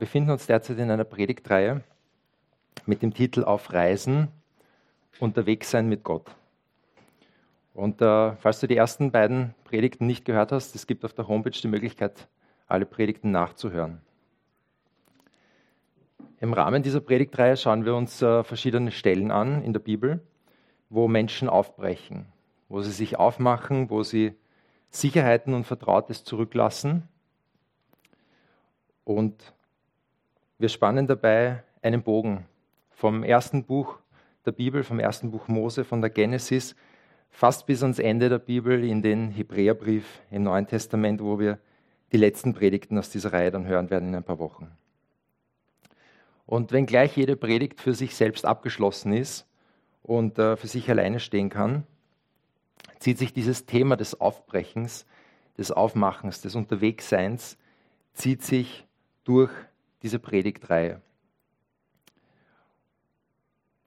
Wir befinden uns derzeit in einer Predigtreihe mit dem Titel Auf Reisen, unterwegs sein mit Gott. Und äh, falls du die ersten beiden Predigten nicht gehört hast, es gibt auf der Homepage die Möglichkeit, alle Predigten nachzuhören. Im Rahmen dieser Predigtreihe schauen wir uns äh, verschiedene Stellen an in der Bibel, wo Menschen aufbrechen, wo sie sich aufmachen, wo sie Sicherheiten und Vertrautes zurücklassen und wir spannen dabei einen Bogen vom ersten Buch der Bibel, vom ersten Buch Mose, von der Genesis, fast bis ans Ende der Bibel in den Hebräerbrief im Neuen Testament, wo wir die letzten Predigten aus dieser Reihe dann hören werden in ein paar Wochen. Und wenngleich jede Predigt für sich selbst abgeschlossen ist und äh, für sich alleine stehen kann, zieht sich dieses Thema des Aufbrechens, des Aufmachens, des Unterwegsseins, zieht sich durch diese Predigtreihe.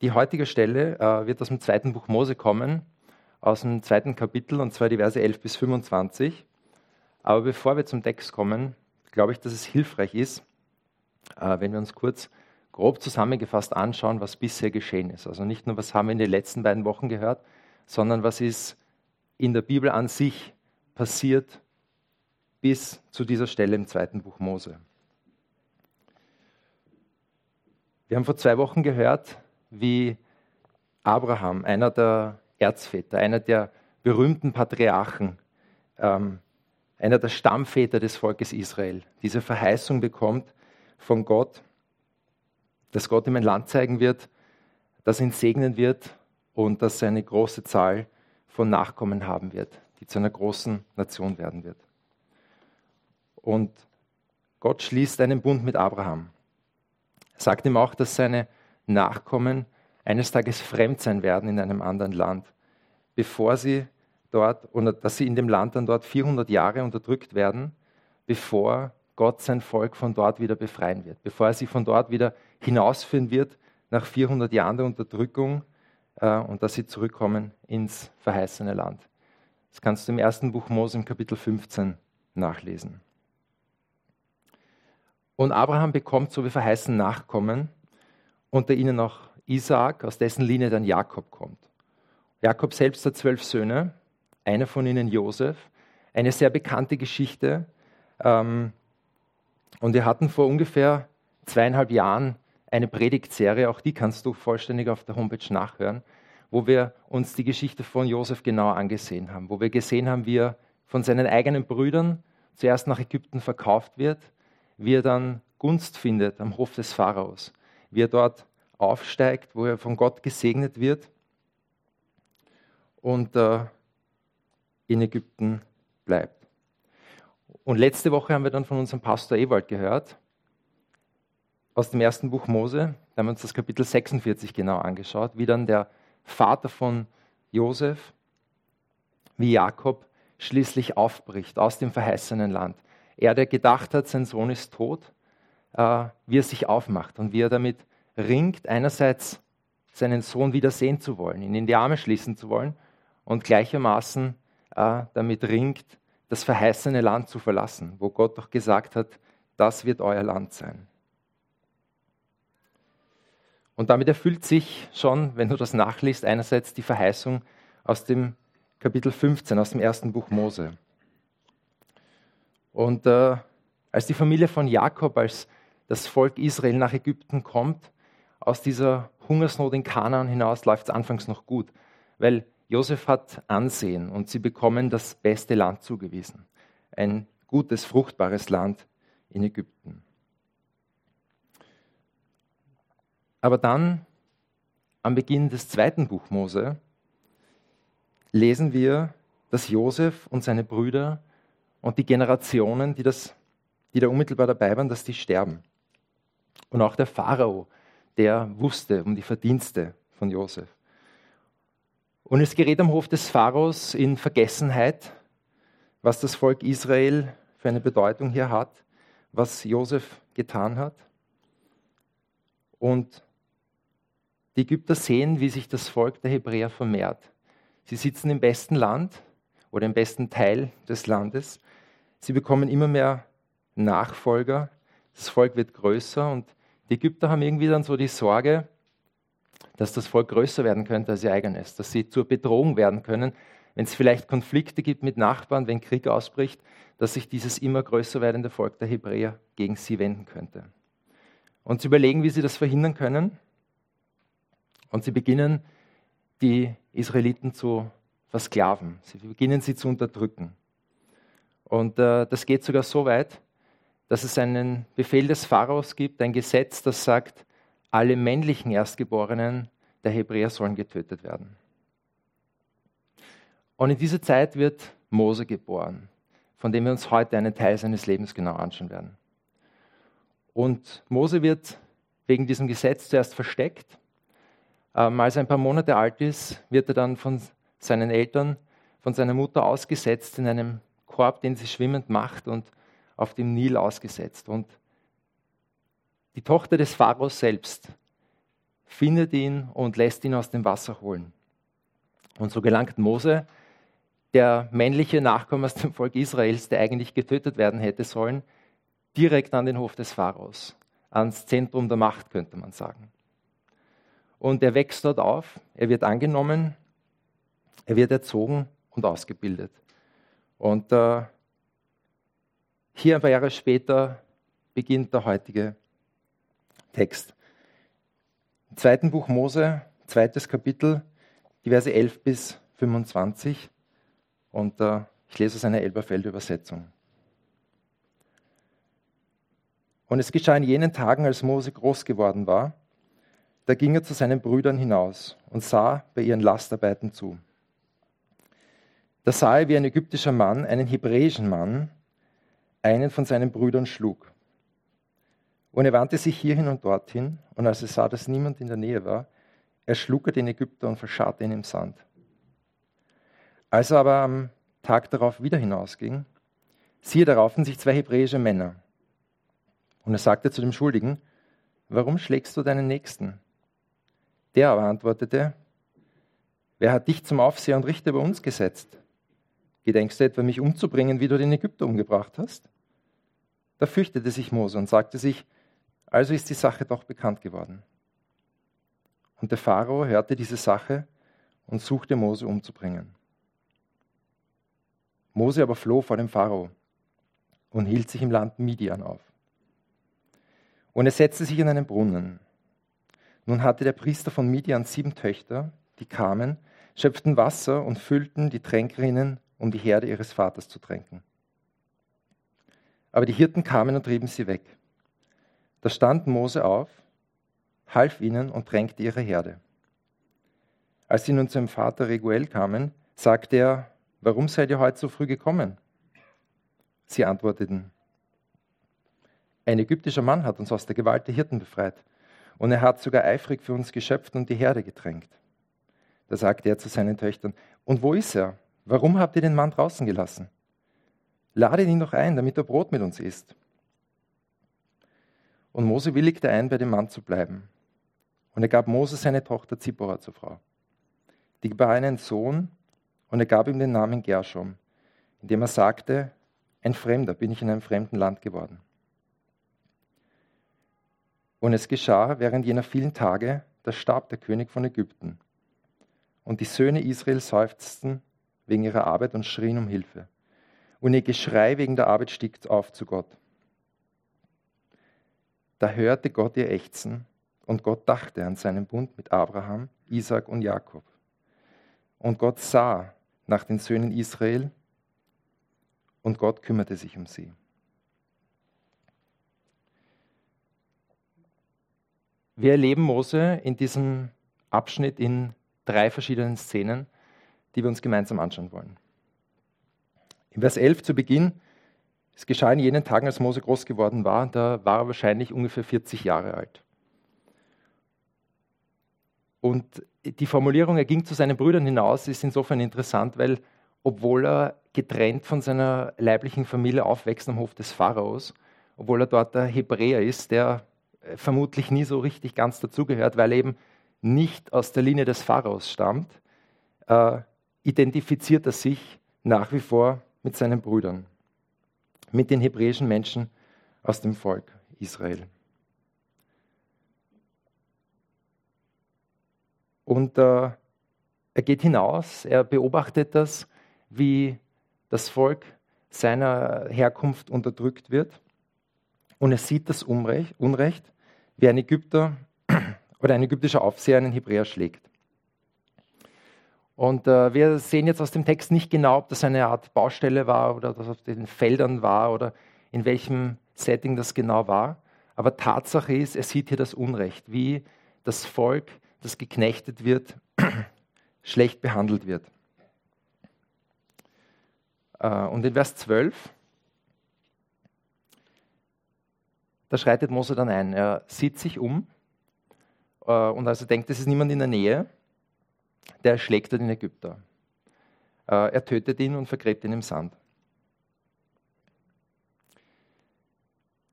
Die heutige Stelle äh, wird aus dem zweiten Buch Mose kommen, aus dem zweiten Kapitel, und zwar die Verse 11 bis 25. Aber bevor wir zum Text kommen, glaube ich, dass es hilfreich ist, äh, wenn wir uns kurz grob zusammengefasst anschauen, was bisher geschehen ist. Also nicht nur, was haben wir in den letzten beiden Wochen gehört, sondern was ist in der Bibel an sich passiert bis zu dieser Stelle im zweiten Buch Mose. Wir haben vor zwei Wochen gehört, wie Abraham, einer der Erzväter, einer der berühmten Patriarchen, ähm, einer der Stammväter des Volkes Israel, diese Verheißung bekommt von Gott, dass Gott ihm ein Land zeigen wird, das ihn segnen wird und das eine große Zahl von Nachkommen haben wird, die zu einer großen Nation werden wird. Und Gott schließt einen Bund mit Abraham sagt ihm auch, dass seine Nachkommen eines Tages fremd sein werden in einem anderen Land, bevor sie dort, und dass sie in dem Land dann dort 400 Jahre unterdrückt werden, bevor Gott sein Volk von dort wieder befreien wird, bevor er sie von dort wieder hinausführen wird nach 400 Jahren der Unterdrückung äh, und dass sie zurückkommen ins verheißene Land. Das kannst du im ersten Buch Mose im Kapitel 15 nachlesen. Und Abraham bekommt, so wie verheißen, Nachkommen, unter ihnen auch Isaak, aus dessen Linie dann Jakob kommt. Jakob selbst hat zwölf Söhne, einer von ihnen Josef, eine sehr bekannte Geschichte. Ähm, und wir hatten vor ungefähr zweieinhalb Jahren eine Predigtserie, auch die kannst du vollständig auf der Homepage nachhören, wo wir uns die Geschichte von Josef genauer angesehen haben, wo wir gesehen haben, wie er von seinen eigenen Brüdern zuerst nach Ägypten verkauft wird, wie er dann Gunst findet am Hof des Pharaos, wie er dort aufsteigt, wo er von Gott gesegnet wird und äh, in Ägypten bleibt. Und letzte Woche haben wir dann von unserem Pastor Ewald gehört, aus dem ersten Buch Mose, da haben wir uns das Kapitel 46 genau angeschaut, wie dann der Vater von Josef, wie Jakob schließlich aufbricht aus dem verheißenen Land. Er, der gedacht hat, sein Sohn ist tot, äh, wie er sich aufmacht und wie er damit ringt, einerseits seinen Sohn wieder sehen zu wollen, ihn in die Arme schließen zu wollen und gleichermaßen äh, damit ringt, das verheißene Land zu verlassen, wo Gott doch gesagt hat, das wird euer Land sein. Und damit erfüllt sich schon, wenn du das nachliest, einerseits die Verheißung aus dem Kapitel 15, aus dem ersten Buch Mose. Und äh, als die Familie von Jakob, als das Volk Israel nach Ägypten kommt, aus dieser Hungersnot in Kanaan hinaus läuft es anfangs noch gut, weil Josef hat Ansehen und sie bekommen das beste Land zugewiesen. Ein gutes, fruchtbares Land in Ägypten. Aber dann, am Beginn des zweiten Buch Mose, lesen wir, dass Josef und seine Brüder und die Generationen, die, das, die da unmittelbar dabei waren, dass die sterben. Und auch der Pharao, der wusste um die Verdienste von Josef. Und es gerät am Hof des Pharaos in Vergessenheit, was das Volk Israel für eine Bedeutung hier hat, was Josef getan hat. Und die Ägypter sehen, wie sich das Volk der Hebräer vermehrt. Sie sitzen im besten Land oder im besten Teil des Landes Sie bekommen immer mehr Nachfolger, das Volk wird größer und die Ägypter haben irgendwie dann so die Sorge, dass das Volk größer werden könnte als ihr eigenes, dass sie zur Bedrohung werden können, wenn es vielleicht Konflikte gibt mit Nachbarn, wenn Krieg ausbricht, dass sich dieses immer größer werdende Volk der Hebräer gegen sie wenden könnte. Und sie überlegen, wie sie das verhindern können. Und sie beginnen, die Israeliten zu versklaven. Sie beginnen sie zu unterdrücken. Und äh, das geht sogar so weit, dass es einen Befehl des Pharaos gibt, ein Gesetz, das sagt, alle männlichen Erstgeborenen der Hebräer sollen getötet werden. Und in dieser Zeit wird Mose geboren, von dem wir uns heute einen Teil seines Lebens genau anschauen werden. Und Mose wird wegen diesem Gesetz zuerst versteckt. Ähm, als er ein paar Monate alt ist, wird er dann von seinen Eltern, von seiner Mutter ausgesetzt in einem Korb, den sie schwimmend macht und auf dem Nil ausgesetzt. Und die Tochter des Pharaos selbst findet ihn und lässt ihn aus dem Wasser holen. Und so gelangt Mose, der männliche Nachkomme aus dem Volk Israels, der eigentlich getötet werden hätte sollen, direkt an den Hof des Pharaos, ans Zentrum der Macht, könnte man sagen. Und er wächst dort auf, er wird angenommen, er wird erzogen und ausgebildet. Und äh, hier ein paar Jahre später beginnt der heutige Text. Im zweiten Buch Mose, zweites Kapitel, die Verse 11 bis 25. Und äh, ich lese aus einer Elberfelder Übersetzung. Und es geschah in jenen Tagen, als Mose groß geworden war, da ging er zu seinen Brüdern hinaus und sah bei ihren Lastarbeiten zu. Da sah er, wie ein ägyptischer Mann einen hebräischen Mann, einen von seinen Brüdern schlug. Und er wandte sich hierhin und dorthin, und als er sah, dass niemand in der Nähe war, erschlug er den Ägypter und verscharrte ihn im Sand. Als er aber am Tag darauf wieder hinausging, siehe, da raufen sich zwei hebräische Männer. Und er sagte zu dem Schuldigen, warum schlägst du deinen Nächsten? Der aber antwortete, wer hat dich zum Aufseher und Richter über uns gesetzt? Gedenkst du etwa, mich umzubringen, wie du den Ägypter umgebracht hast? Da fürchtete sich Mose und sagte sich, also ist die Sache doch bekannt geworden. Und der Pharao hörte diese Sache und suchte Mose umzubringen. Mose aber floh vor dem Pharao und hielt sich im Land Midian auf. Und er setzte sich in einen Brunnen. Nun hatte der Priester von Midian sieben Töchter, die kamen, schöpften Wasser und füllten die Tränkerinnen, um die Herde ihres Vaters zu tränken. Aber die Hirten kamen und trieben sie weg. Da stand Mose auf, half ihnen und tränkte ihre Herde. Als sie nun zu dem Vater Reguel kamen, sagte er, warum seid ihr heute so früh gekommen? Sie antworteten, ein ägyptischer Mann hat uns aus der Gewalt der Hirten befreit und er hat sogar eifrig für uns geschöpft und die Herde getränkt. Da sagte er zu seinen Töchtern, und wo ist er? Warum habt ihr den Mann draußen gelassen? Ladet ihn doch ein, damit er Brot mit uns isst. Und Mose willigte ein, bei dem Mann zu bleiben. Und er gab Mose seine Tochter Zippora zur Frau. Die gebar einen Sohn und er gab ihm den Namen Gershom, indem er sagte, ein Fremder bin ich in einem fremden Land geworden. Und es geschah während jener vielen Tage, da starb der König von Ägypten. Und die Söhne Israel seufzten wegen ihrer Arbeit und schrien um Hilfe. Und ihr Geschrei wegen der Arbeit stieg auf zu Gott. Da hörte Gott ihr Ächzen und Gott dachte an seinen Bund mit Abraham, Isaac und Jakob. Und Gott sah nach den Söhnen Israel und Gott kümmerte sich um sie. Wir erleben Mose in diesem Abschnitt in drei verschiedenen Szenen, die wir uns gemeinsam anschauen wollen. In Vers 11 zu Beginn es geschah in jenen Tagen, als Mose groß geworden war, da war er wahrscheinlich ungefähr 40 Jahre alt. Und die Formulierung, er ging zu seinen Brüdern hinaus, ist insofern interessant, weil obwohl er getrennt von seiner leiblichen Familie aufwächst am Hof des Pharaos, obwohl er dort der Hebräer ist, der vermutlich nie so richtig ganz dazugehört, weil er eben nicht aus der Linie des Pharaos stammt, äh, identifiziert er sich nach wie vor mit seinen Brüdern mit den hebräischen Menschen aus dem Volk Israel. Und äh, er geht hinaus, er beobachtet das, wie das Volk seiner Herkunft unterdrückt wird. Und er sieht das Unrecht, Unrecht wie ein Ägypter oder ein ägyptischer Aufseher einen Hebräer schlägt. Und äh, wir sehen jetzt aus dem Text nicht genau, ob das eine Art Baustelle war oder das auf den Feldern war oder in welchem Setting das genau war. Aber Tatsache ist, er sieht hier das Unrecht, wie das Volk, das geknechtet wird, schlecht behandelt wird. Äh, und in Vers 12, da schreitet Mose dann ein. Er sieht sich um äh, und als er denkt, es ist niemand in der Nähe, der schlägt den Ägypter. Äh, er tötet ihn und vergräbt ihn im Sand.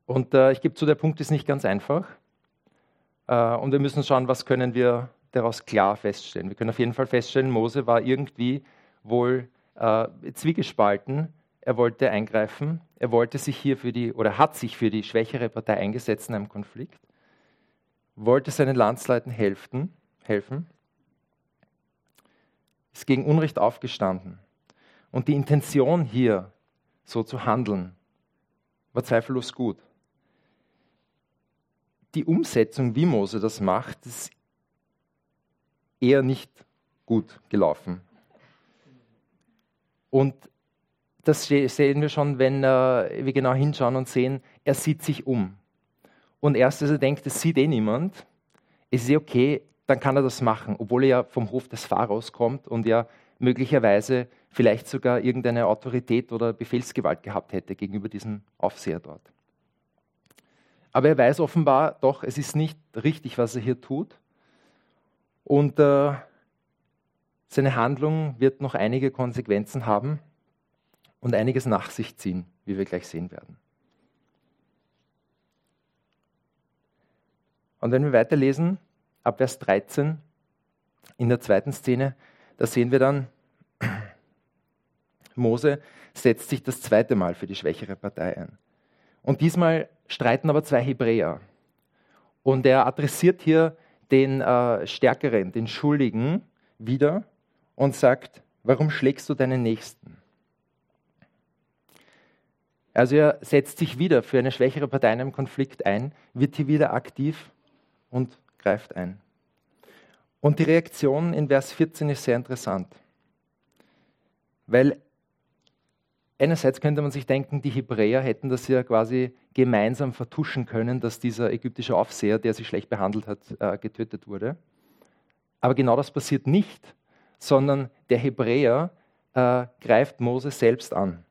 Und ich gebe zu, der Punkt ist nicht ganz einfach. und wir müssen schauen, was können wir daraus klar feststellen. Wir können auf jeden Fall feststellen, Mose war irgendwie wohl äh, zwiegespalten. Er wollte eingreifen. Er wollte sich hier für die oder hat sich für die schwächere Partei eingesetzt in einem Konflikt. Wollte seinen Landsleuten helfen, helfen. Ist gegen Unrecht aufgestanden. Und die Intention hier, so zu handeln, war zweifellos gut. Die Umsetzung, wie Mose das macht, ist eher nicht gut gelaufen. Und das sehen wir schon, wenn äh, wir genau hinschauen und sehen, er sieht sich um. Und erst, als er denkt, es sieht eh niemand, ist es okay, dann kann er das machen, obwohl er ja vom Hof des Pharaos kommt und ja möglicherweise vielleicht sogar irgendeine Autorität oder Befehlsgewalt gehabt hätte gegenüber diesem Aufseher dort. Aber er weiß offenbar doch, es ist nicht richtig, was er hier tut. Und äh, seine Handlung wird noch einige Konsequenzen haben und einiges nach sich ziehen, wie wir gleich sehen werden. Und wenn wir weiterlesen, ab Vers 13 in der zweiten Szene, da sehen wir dann, Mose setzt sich das zweite Mal für die schwächere Partei ein. Und diesmal streiten aber zwei Hebräer. Und er adressiert hier den äh, Stärkeren, den Schuldigen wieder und sagt, warum schlägst du deinen Nächsten? Also er setzt sich wieder für eine schwächere Partei in einem Konflikt ein, wird hier wieder aktiv und greift ein. Und die Reaktion in Vers 14 ist sehr interessant, weil einerseits könnte man sich denken, die Hebräer hätten das ja quasi gemeinsam vertuschen können, dass dieser ägyptische Aufseher, der sie schlecht behandelt hat, äh, getötet wurde. Aber genau das passiert nicht, sondern der Hebräer äh, greift Mose selbst an.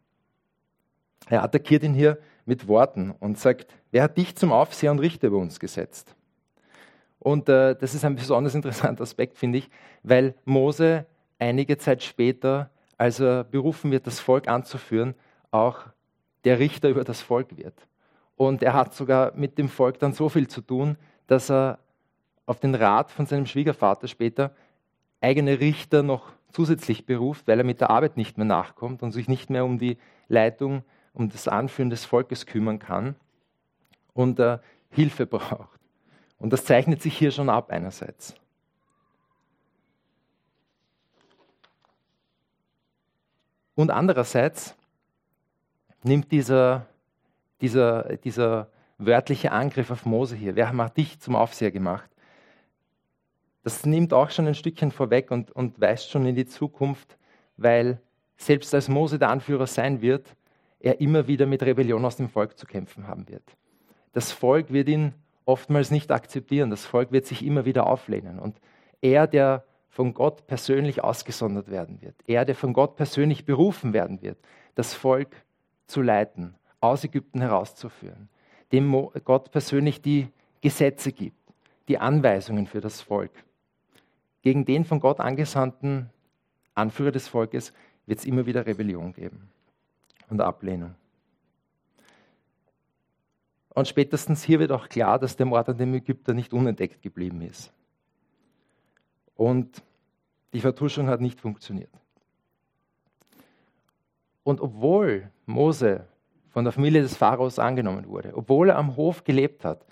Er attackiert ihn hier mit Worten und sagt, wer hat dich zum Aufseher und Richter über uns gesetzt? Und äh, das ist ein besonders interessanter Aspekt, finde ich, weil Mose einige Zeit später, als er berufen wird, das Volk anzuführen, auch der Richter über das Volk wird. Und er hat sogar mit dem Volk dann so viel zu tun, dass er auf den Rat von seinem Schwiegervater später eigene Richter noch zusätzlich beruft, weil er mit der Arbeit nicht mehr nachkommt und sich nicht mehr um die Leitung, um das Anführen des Volkes kümmern kann und äh, Hilfe braucht. Und das zeichnet sich hier schon ab einerseits. Und andererseits nimmt dieser, dieser, dieser wörtliche Angriff auf Mose hier, wer hat dich zum Aufseher gemacht, das nimmt auch schon ein Stückchen vorweg und, und weist schon in die Zukunft, weil selbst als Mose der Anführer sein wird, er immer wieder mit Rebellion aus dem Volk zu kämpfen haben wird. Das Volk wird ihn oftmals nicht akzeptieren, das Volk wird sich immer wieder auflehnen. Und er, der von Gott persönlich ausgesondert werden wird, er, der von Gott persönlich berufen werden wird, das Volk zu leiten, aus Ägypten herauszuführen, dem Gott persönlich die Gesetze gibt, die Anweisungen für das Volk, gegen den von Gott angesandten Anführer des Volkes wird es immer wieder Rebellion geben und Ablehnung. Und spätestens hier wird auch klar, dass der Mord an dem Ägypter nicht unentdeckt geblieben ist. Und die Vertuschung hat nicht funktioniert. Und obwohl Mose von der Familie des Pharaos angenommen wurde, obwohl er am Hof gelebt hat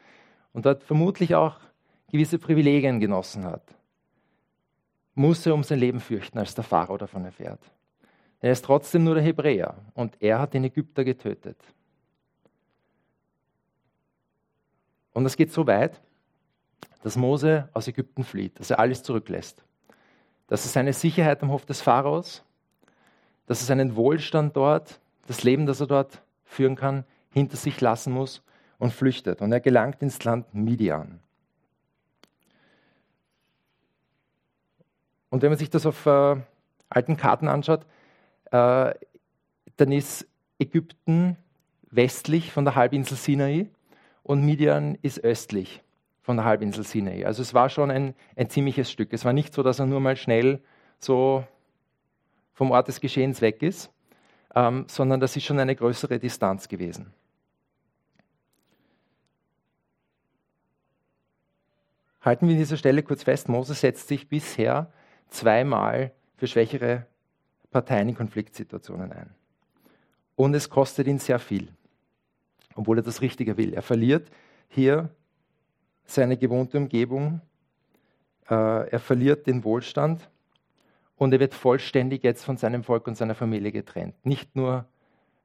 und dort vermutlich auch gewisse Privilegien genossen hat, muss er um sein Leben fürchten, als der Pharao davon erfährt. Er ist trotzdem nur der Hebräer und er hat den Ägypter getötet. Und es geht so weit, dass Mose aus Ägypten flieht, dass er alles zurücklässt. Dass er seine Sicherheit am Hof des Pharaos, dass er seinen Wohlstand dort, das Leben, das er dort führen kann, hinter sich lassen muss und flüchtet. Und er gelangt ins Land Midian. Und wenn man sich das auf äh, alten Karten anschaut, äh, dann ist Ägypten westlich von der Halbinsel Sinai und Midian ist östlich von der Halbinsel Sinai. Also es war schon ein, ein ziemliches Stück. Es war nicht so, dass er nur mal schnell so vom Ort des Geschehens weg ist, ähm, sondern das ist schon eine größere Distanz gewesen. Halten wir an dieser Stelle kurz fest, Moses setzt sich bisher zweimal für schwächere Parteien in Konfliktsituationen ein. Und es kostet ihn sehr viel, obwohl er das Richtige will. Er verliert hier seine gewohnte Umgebung, äh, er verliert den Wohlstand und er wird vollständig jetzt von seinem Volk und seiner Familie getrennt. Nicht nur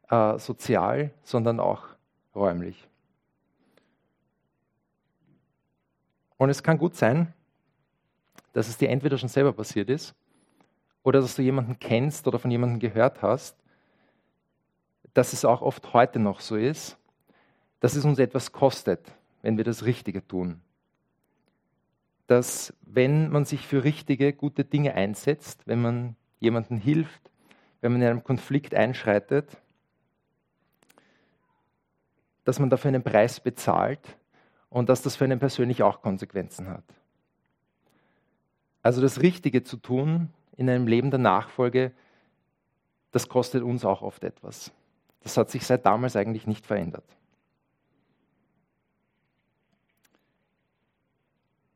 äh, sozial, sondern auch räumlich. Und es kann gut sein, dass es dir entweder schon selber passiert ist oder dass du jemanden kennst oder von jemandem gehört hast, dass es auch oft heute noch so ist, dass es uns etwas kostet, wenn wir das Richtige tun. Dass wenn man sich für richtige, gute Dinge einsetzt, wenn man jemandem hilft, wenn man in einem Konflikt einschreitet, dass man dafür einen Preis bezahlt und dass das für einen persönlich auch Konsequenzen hat. Also das Richtige zu tun in einem Leben der Nachfolge, das kostet uns auch oft etwas. Das hat sich seit damals eigentlich nicht verändert.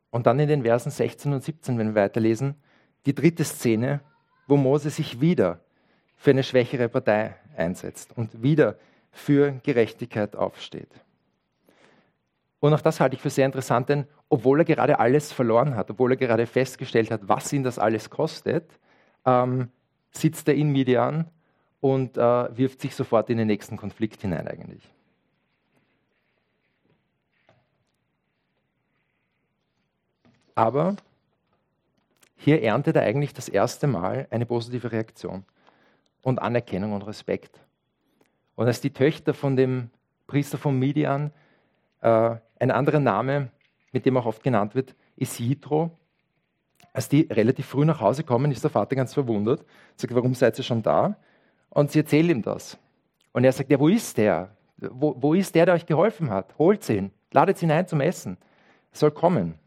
Und dann in den Versen 16 und 17, wenn wir weiterlesen, die dritte Szene, wo Mose sich wieder für eine schwächere Partei einsetzt und wieder für Gerechtigkeit aufsteht. Und auch das halte ich für sehr interessant, denn obwohl er gerade alles verloren hat, obwohl er gerade festgestellt hat, was ihn das alles kostet, ähm, sitzt er in Midian und äh, wirft sich sofort in den nächsten Konflikt hinein eigentlich. Aber hier erntet er eigentlich das erste Mal eine positive Reaktion und Anerkennung und Respekt. Und als die Töchter von dem Priester von Midian äh, ein anderer Name, mit dem auch oft genannt wird, ist Jitro. Als die relativ früh nach Hause kommen, ist der Vater ganz verwundert, sagt, warum seid ihr schon da? Und sie erzählen ihm das. Und er sagt, ja, wo ist der? Wo, wo ist der, der euch geholfen hat? Holt ihn, ladet ihn ein zum Essen. Er soll kommen.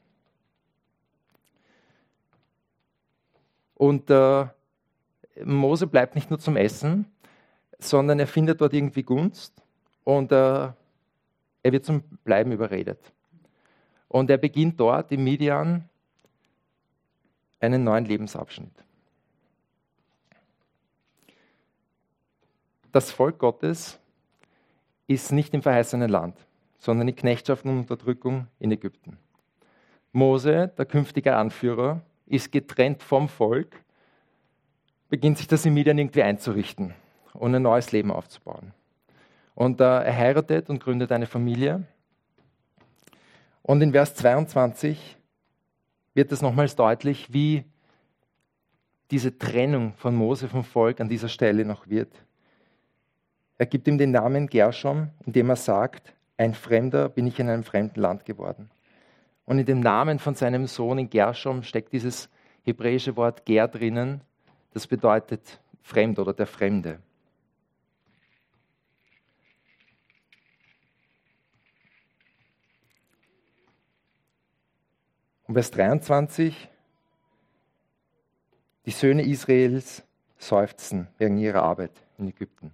Und äh, Mose bleibt nicht nur zum Essen, sondern er findet dort irgendwie Gunst und äh, er wird zum Bleiben überredet. Und er beginnt dort im Midian einen neuen Lebensabschnitt. Das Volk Gottes ist nicht im verheißenen Land, sondern in Knechtschaft und Unterdrückung in Ägypten. Mose, der künftige Anführer, ist getrennt vom Volk, beginnt sich das in Midian irgendwie einzurichten und ein neues Leben aufzubauen. Und äh, er heiratet und gründet eine Familie. Und in Vers 22 wird es nochmals deutlich, wie diese Trennung von Mose vom Volk an dieser Stelle noch wird. Er gibt ihm den Namen Gershom, indem er sagt, ein Fremder bin ich in einem fremden Land geworden. Und in dem Namen von seinem Sohn in Gershom steckt dieses hebräische Wort Ger drinnen, das bedeutet Fremd oder der Fremde. Und Vers 23, die Söhne Israels seufzen wegen ihrer Arbeit in Ägypten.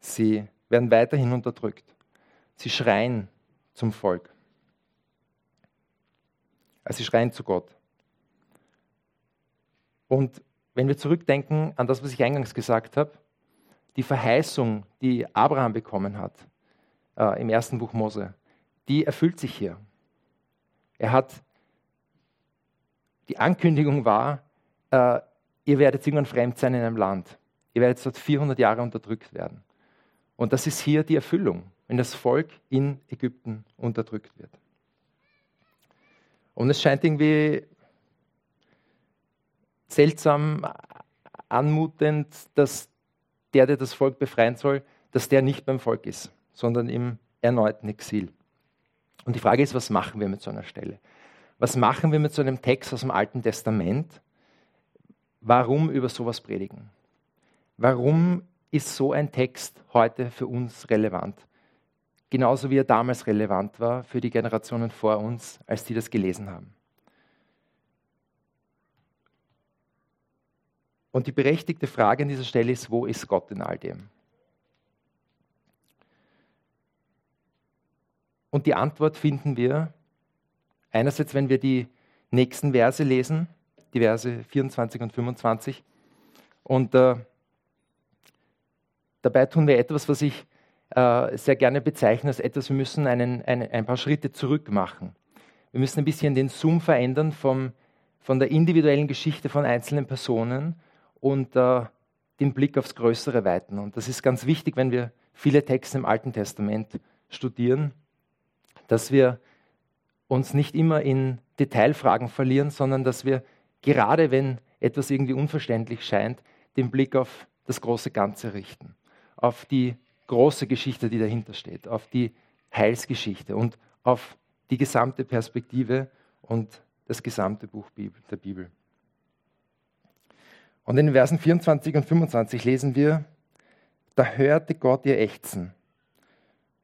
Sie werden weiterhin unterdrückt. Sie schreien zum Volk. Also sie schreien zu Gott. Und wenn wir zurückdenken an das, was ich eingangs gesagt habe, die Verheißung, die Abraham bekommen hat äh, im ersten Buch Mose, die erfüllt sich hier. Er hat, die Ankündigung war, äh, ihr werdet irgendwann fremd sein in einem Land. Ihr werdet dort 400 Jahre unterdrückt werden. Und das ist hier die Erfüllung, wenn das Volk in Ägypten unterdrückt wird. Und es scheint irgendwie seltsam anmutend, dass der, der das Volk befreien soll, dass der nicht beim Volk ist, sondern im erneuten Exil. Und die Frage ist, was machen wir mit so einer Stelle? Was machen wir mit so einem Text aus dem Alten Testament? Warum über sowas predigen? Warum ist so ein Text heute für uns relevant? Genauso wie er damals relevant war für die Generationen vor uns, als die das gelesen haben. Und die berechtigte Frage an dieser Stelle ist, wo ist Gott in all dem? Und die Antwort finden wir einerseits, wenn wir die nächsten Verse lesen, die Verse 24 und 25. Und äh, dabei tun wir etwas, was ich äh, sehr gerne bezeichne als etwas, wir müssen einen, einen, ein paar Schritte zurück machen. Wir müssen ein bisschen den Zoom verändern vom, von der individuellen Geschichte von einzelnen Personen und äh, den Blick aufs Größere weiten. Und das ist ganz wichtig, wenn wir viele Texte im Alten Testament studieren, dass wir uns nicht immer in Detailfragen verlieren, sondern dass wir gerade wenn etwas irgendwie unverständlich scheint, den Blick auf das große Ganze richten, auf die große Geschichte, die dahinter steht, auf die Heilsgeschichte und auf die gesamte Perspektive und das gesamte Buch der Bibel. Und in den Versen 24 und 25 lesen wir, da hörte Gott ihr Ächzen.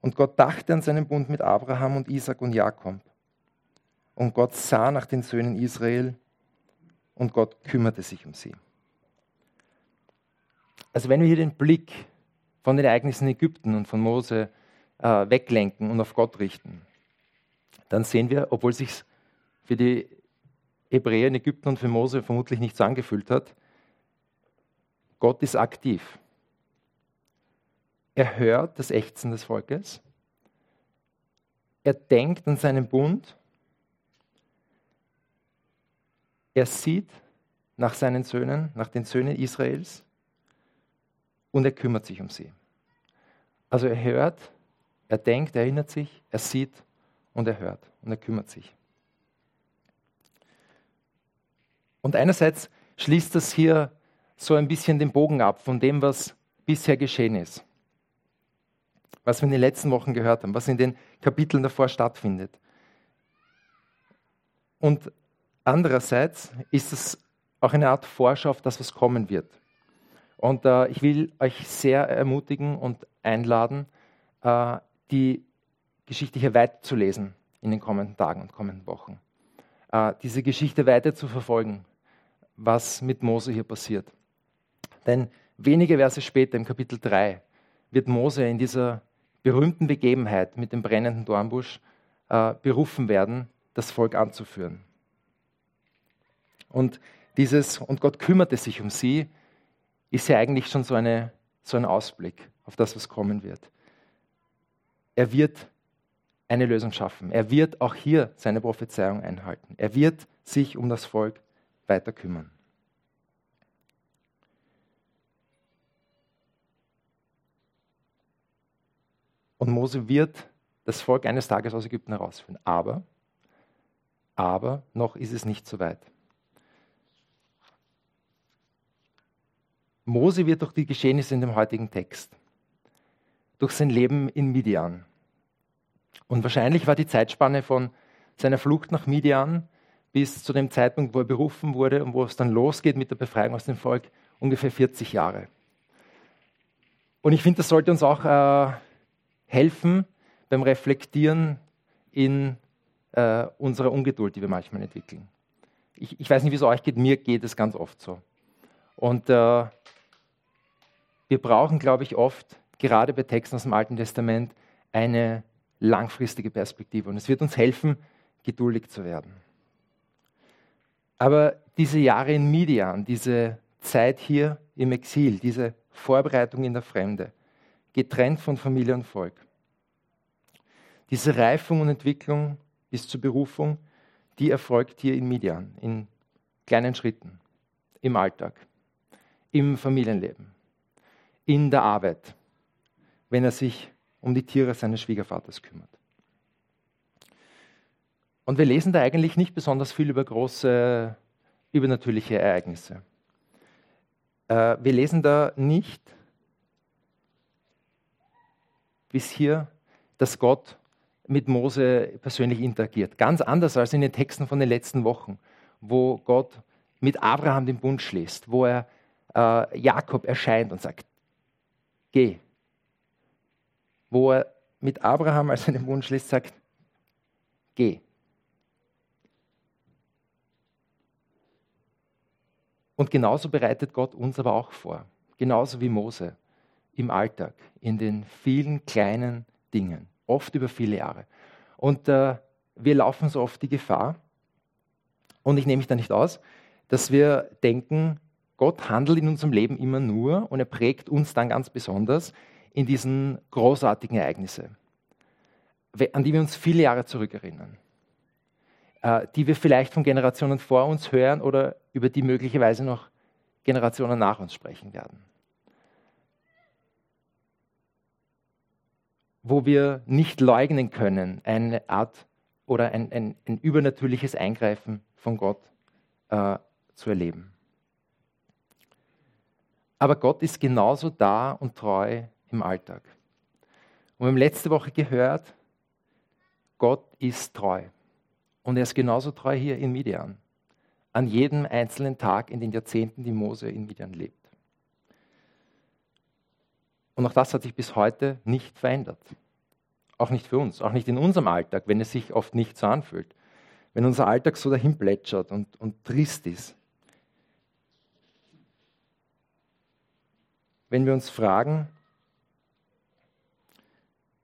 Und Gott dachte an seinen Bund mit Abraham und Isaac und Jakob. Und Gott sah nach den Söhnen Israel und Gott kümmerte sich um sie. Also wenn wir hier den Blick von den Ereignissen in Ägypten und von Mose äh, weglenken und auf Gott richten, dann sehen wir, obwohl sich für die Hebräer in Ägypten und für Mose vermutlich nicht so angefühlt hat, Gott ist aktiv. Er hört das Ächzen des Volkes. Er denkt an seinen Bund. Er sieht nach seinen Söhnen, nach den Söhnen Israels und er kümmert sich um sie. Also er hört, er denkt, er erinnert sich, er sieht und er hört und er kümmert sich. Und einerseits schließt das hier so ein bisschen den Bogen ab von dem, was bisher geschehen ist. Was wir in den letzten Wochen gehört haben, was in den Kapiteln davor stattfindet. Und andererseits ist es auch eine Art Vorschau auf das, was kommen wird. Und äh, ich will euch sehr ermutigen und einladen, äh, die Geschichte hier weiterzulesen in den kommenden Tagen und kommenden Wochen. Äh, diese Geschichte weiter zu verfolgen, was mit Mose hier passiert. Denn wenige Verse später, im Kapitel 3, wird Mose in dieser berühmten Begebenheit mit dem brennenden Dornbusch äh, berufen werden, das Volk anzuführen. Und dieses, und Gott kümmerte sich um sie, ist ja eigentlich schon so, eine, so ein Ausblick auf das, was kommen wird. Er wird eine Lösung schaffen. Er wird auch hier seine Prophezeiung einhalten. Er wird sich um das Volk weiter kümmern. Und Mose wird das Volk eines Tages aus Ägypten herausführen. Aber, aber noch ist es nicht so weit. Mose wird durch die Geschehnisse in dem heutigen Text, durch sein Leben in Midian. Und wahrscheinlich war die Zeitspanne von seiner Flucht nach Midian bis zu dem Zeitpunkt, wo er berufen wurde und wo es dann losgeht mit der Befreiung aus dem Volk, ungefähr 40 Jahre. Und ich finde, das sollte uns auch äh, helfen beim Reflektieren in äh, unserer Ungeduld, die wir manchmal entwickeln. Ich, ich weiß nicht, wie es euch geht, mir geht es ganz oft so. Und äh, wir brauchen, glaube ich, oft, gerade bei Texten aus dem Alten Testament, eine langfristige Perspektive. Und es wird uns helfen, geduldig zu werden. Aber diese Jahre in Midian, diese Zeit hier im Exil, diese Vorbereitung in der Fremde, getrennt von Familie und Volk. Diese Reifung und Entwicklung bis zur Berufung, die erfolgt hier in Midian, in kleinen Schritten, im Alltag, im Familienleben, in der Arbeit, wenn er sich um die Tiere seines Schwiegervaters kümmert. Und wir lesen da eigentlich nicht besonders viel über große übernatürliche Ereignisse. Äh, wir lesen da nicht bis hier, dass Gott mit Mose persönlich interagiert. Ganz anders als in den Texten von den letzten Wochen, wo Gott mit Abraham den Bund schließt, wo er äh, Jakob erscheint und sagt, geh. Wo er mit Abraham, als den Bund schließt, sagt, geh. Und genauso bereitet Gott uns aber auch vor, genauso wie Mose im Alltag, in den vielen kleinen Dingen, oft über viele Jahre. Und äh, wir laufen so oft die Gefahr, und ich nehme mich da nicht aus, dass wir denken, Gott handelt in unserem Leben immer nur und er prägt uns dann ganz besonders in diesen großartigen Ereignissen, an die wir uns viele Jahre zurückerinnern. Äh, die wir vielleicht von Generationen vor uns hören oder über die möglicherweise noch Generationen nach uns sprechen werden. Wo wir nicht leugnen können, eine Art oder ein, ein, ein übernatürliches Eingreifen von Gott äh, zu erleben. Aber Gott ist genauso da und treu im Alltag. Und wir haben letzte Woche gehört, Gott ist treu. Und er ist genauso treu hier in Midian. An jedem einzelnen Tag in den Jahrzehnten, die Mose in Midian lebt. Und auch das hat sich bis heute nicht verändert. Auch nicht für uns, auch nicht in unserem Alltag, wenn es sich oft nicht so anfühlt. Wenn unser Alltag so dahin plätschert und, und trist ist. Wenn wir uns fragen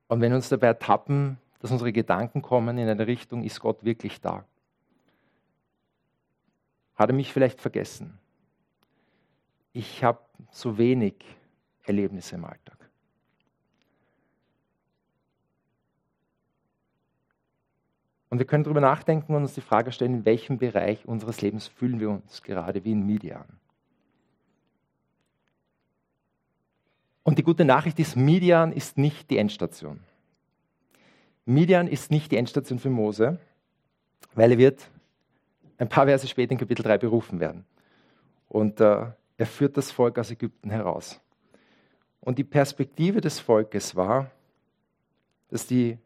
und wenn wir uns dabei ertappen, dass unsere Gedanken kommen in eine Richtung, ist Gott wirklich da? Hat er mich vielleicht vergessen? Ich habe so wenig Erlebnisse im Alltag. Und wir können darüber nachdenken und uns die Frage stellen, in welchem Bereich unseres Lebens fühlen wir uns gerade wie in Midian. Und die gute Nachricht ist, Midian ist nicht die Endstation. Midian ist nicht die Endstation für Mose, weil er wird ein paar Verse später in Kapitel 3 berufen werden. Und äh, er führt das Volk aus Ägypten heraus. Und die Perspektive des Volkes war, dass die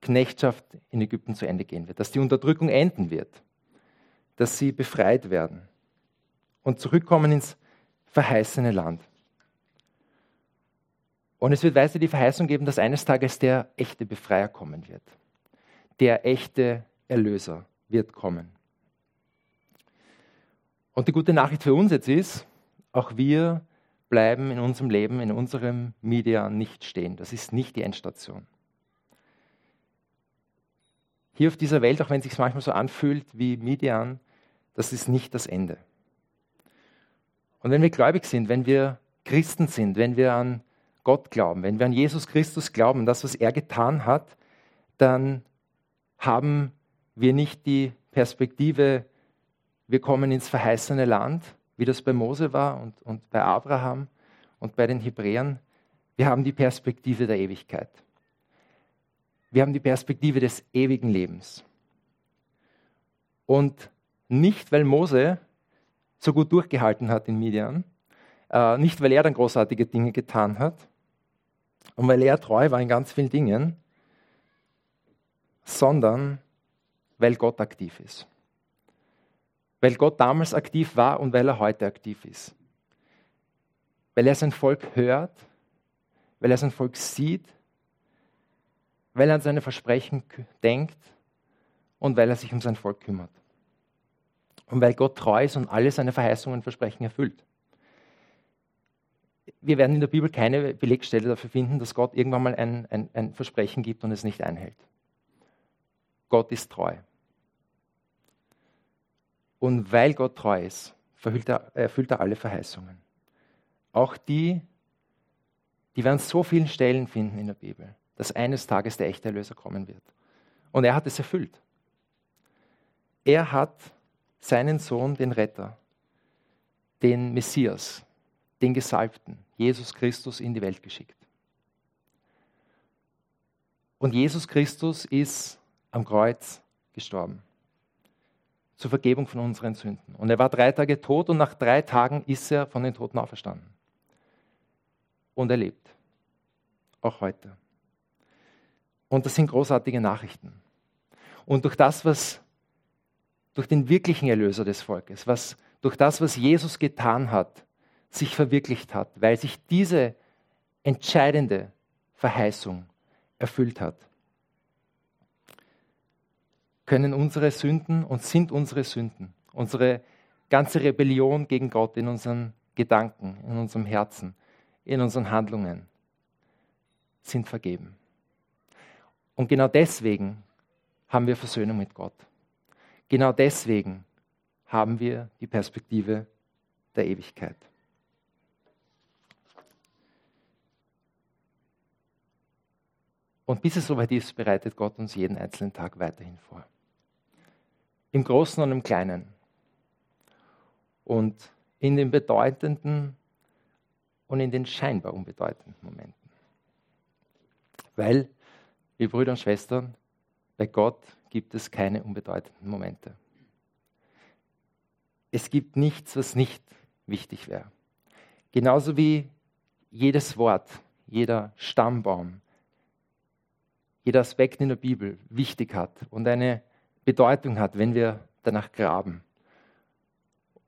Knechtschaft in Ägypten zu Ende gehen wird, dass die Unterdrückung enden wird, dass sie befreit werden und zurückkommen ins verheißene Land. Und es wird weiter die Verheißung geben, dass eines Tages der echte Befreier kommen wird. Der echte Erlöser wird kommen. Und die gute Nachricht für uns jetzt ist, auch wir bleiben in unserem Leben, in unserem Media nicht stehen. Das ist nicht die Endstation. Hier auf dieser Welt, auch wenn es sich manchmal so anfühlt wie Midian, das ist nicht das Ende. Und wenn wir gläubig sind, wenn wir Christen sind, wenn wir an Gott glauben, wenn wir an Jesus Christus glauben, das, was er getan hat, dann haben wir nicht die Perspektive, wir kommen ins verheißene Land, wie das bei Mose war und, und bei Abraham und bei den Hebräern. Wir haben die Perspektive der Ewigkeit. Wir haben die Perspektive des ewigen Lebens. Und nicht, weil Mose so gut durchgehalten hat in Midian, äh, nicht, weil er dann großartige Dinge getan hat, und weil er treu war in ganz vielen Dingen, sondern weil Gott aktiv ist. Weil Gott damals aktiv war und weil er heute aktiv ist. Weil er sein Volk hört, weil er sein Volk sieht, weil er an seine Versprechen denkt und weil er sich um sein Volk kümmert. Und weil Gott treu ist und alle seine Verheißungen und Versprechen erfüllt wir werden in der Bibel keine Belegstelle dafür finden, dass Gott irgendwann mal ein, ein, ein Versprechen gibt und es nicht einhält. Gott ist treu. Und weil Gott treu ist, er, erfüllt er alle Verheißungen. auch die, die wir an so vielen Stellen finden in der Bibel, dass eines Tages der echte Erlöser kommen wird. Und er hat es erfüllt. Er hat seinen Sohn, den Retter, den Messias, den Gesalbten, Jesus Christus in die Welt geschickt. Und Jesus Christus ist am Kreuz gestorben zur Vergebung von unseren Sünden. Und er war drei Tage tot und nach drei Tagen ist er von den Toten auferstanden. Und er lebt. Auch heute. Und das sind großartige Nachrichten. Und durch das, was, durch den wirklichen Erlöser des Volkes, was, durch das, was Jesus getan hat, sich verwirklicht hat, weil sich diese entscheidende Verheißung erfüllt hat können unsere Sünden und sind unsere Sünden, unsere ganze Rebellion gegen Gott in unseren Gedanken, in unserem Herzen, in unseren Handlungen, sind vergeben. Und genau deswegen haben wir Versöhnung mit Gott. Genau deswegen haben wir die Perspektive der Ewigkeit. Und bis es soweit ist, bereitet Gott uns jeden einzelnen Tag weiterhin vor im Großen und im Kleinen. Und in den bedeutenden und in den scheinbar unbedeutenden Momenten. Weil, wie Brüder und Schwestern, bei Gott gibt es keine unbedeutenden Momente. Es gibt nichts, was nicht wichtig wäre. Genauso wie jedes Wort, jeder Stammbaum, jeder Aspekt in der Bibel wichtig hat und eine Bedeutung hat, wenn wir danach graben.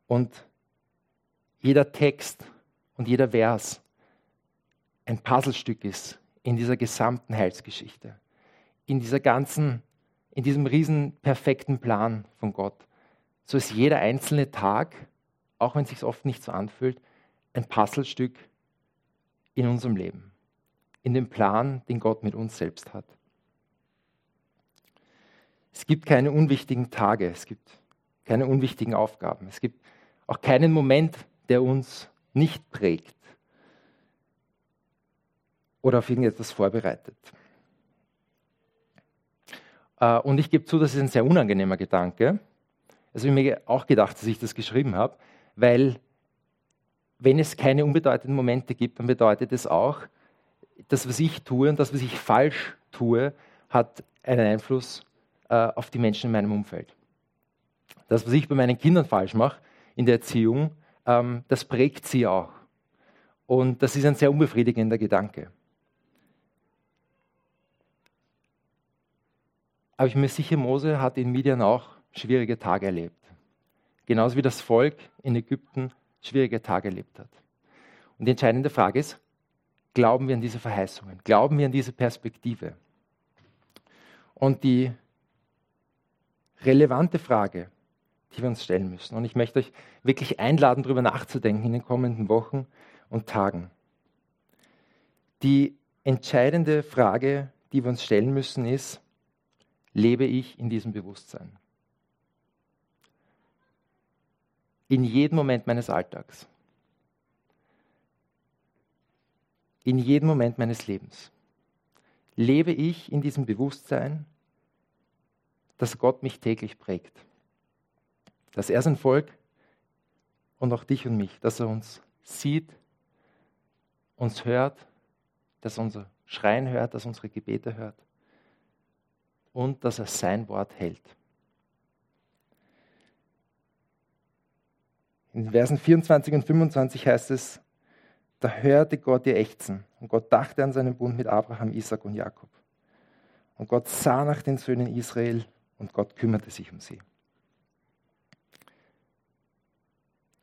Und jeder Text und jeder Vers ein Puzzlestück ist in dieser gesamten Heilsgeschichte, in dieser ganzen, in diesem riesen perfekten Plan von Gott. So ist jeder einzelne Tag, auch wenn es sich oft nicht so anfühlt, ein Puzzlestück in unserem Leben, in dem Plan, den Gott mit uns selbst hat. Es gibt keine unwichtigen Tage, es gibt keine unwichtigen Aufgaben, es gibt auch keinen Moment, der uns nicht prägt oder auf irgendetwas vorbereitet. Äh, und ich gebe zu, das ist ein sehr unangenehmer Gedanke. Also ich mir auch gedacht, dass ich das geschrieben habe, weil wenn es keine unbedeutenden Momente gibt, dann bedeutet es auch, das, was ich tue und das, was ich falsch tue, hat einen Einfluss äh, auf die Menschen in meinem Umfeld. Das, was ich bei meinen Kindern falsch mache in der Erziehung, ähm, das prägt sie auch. Und das ist ein sehr unbefriedigender Gedanke. Aber ich bin mir sicher, Mose hat in Midian auch schwierige Tage erlebt. Genauso wie das Volk in Ägypten schwierige Tage erlebt hat. Und die entscheidende Frage ist, glauben wir an diese Verheißungen? Glauben wir an diese Perspektive? Und die relevante Frage, die wir uns stellen müssen. Und ich möchte euch wirklich einladen, darüber nachzudenken in den kommenden Wochen und Tagen. Die entscheidende Frage, die wir uns stellen müssen, ist, lebe ich in diesem Bewusstsein? In jedem Moment meines Alltags. In jedem Moment meines Lebens. Lebe ich in diesem Bewusstsein, dass Gott mich täglich prägt. Dass er sein Volk und auch dich und mich, dass er uns sieht, uns hört, dass er unser Schreien hört, dass er unsere Gebete hört und dass er sein Wort hält. In Versen 24 und 25 heißt es, da hörte Gott ihr Ächzen und Gott dachte an seinen Bund mit Abraham, Isaac und Jakob. Und Gott sah nach den Söhnen Israel und Gott kümmerte sich um sie.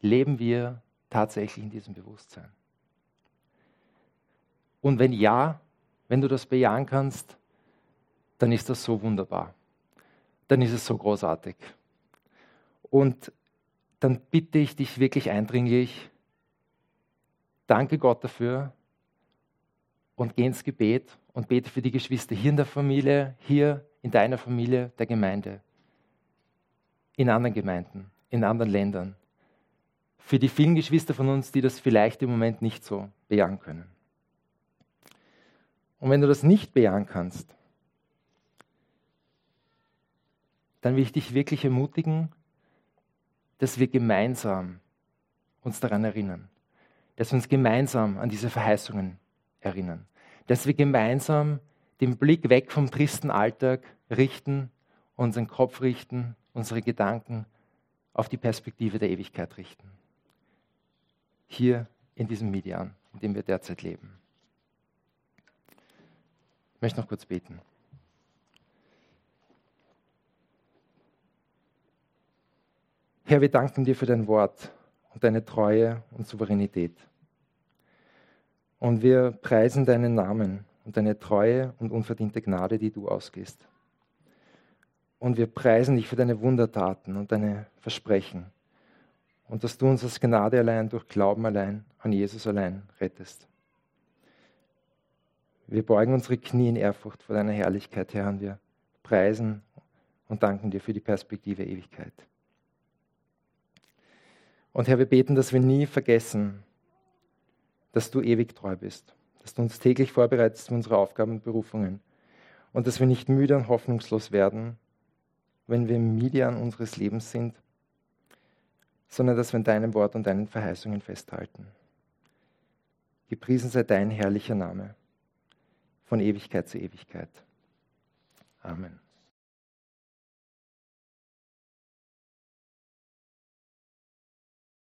Leben wir tatsächlich in diesem Bewusstsein? Und wenn ja, wenn du das bejahen kannst, dann ist das so wunderbar. Dann ist es so großartig. Und dann bitte ich dich wirklich eindringlich, danke Gott dafür und geh ins Gebet und bete für die Geschwister hier in der Familie, hier in deiner Familie, der Gemeinde, in anderen Gemeinden, in anderen Ländern, für die vielen Geschwister von uns, die das vielleicht im Moment nicht so bejahen können. Und wenn du das nicht bejahen kannst, dann will ich dich wirklich ermutigen, dass wir gemeinsam uns daran erinnern, dass wir uns gemeinsam an diese Verheißungen erinnern, dass wir gemeinsam den Blick weg vom tristen Alltag richten, unseren Kopf richten, unsere Gedanken auf die Perspektive der Ewigkeit richten. Hier in diesem Median, in dem wir derzeit leben. Ich möchte noch kurz beten. Herr, wir danken dir für dein Wort und deine Treue und Souveränität. Und wir preisen deinen Namen und deine treue und unverdiente Gnade, die du ausgehst. Und wir preisen dich für deine Wundertaten und deine Versprechen und dass du uns aus Gnade allein, durch Glauben allein, an Jesus allein rettest. Wir beugen unsere Knie in Ehrfurcht vor deiner Herrlichkeit, Herr, und wir preisen und danken dir für die Perspektive Ewigkeit. Und Herr, wir beten, dass wir nie vergessen, dass du ewig treu bist, dass du uns täglich vorbereitest für unsere Aufgaben und Berufungen und dass wir nicht müde und hoffnungslos werden, wenn wir im Median unseres Lebens sind, sondern dass wir in deinem Wort und deinen Verheißungen festhalten. Gepriesen sei dein herrlicher Name von Ewigkeit zu Ewigkeit. Amen.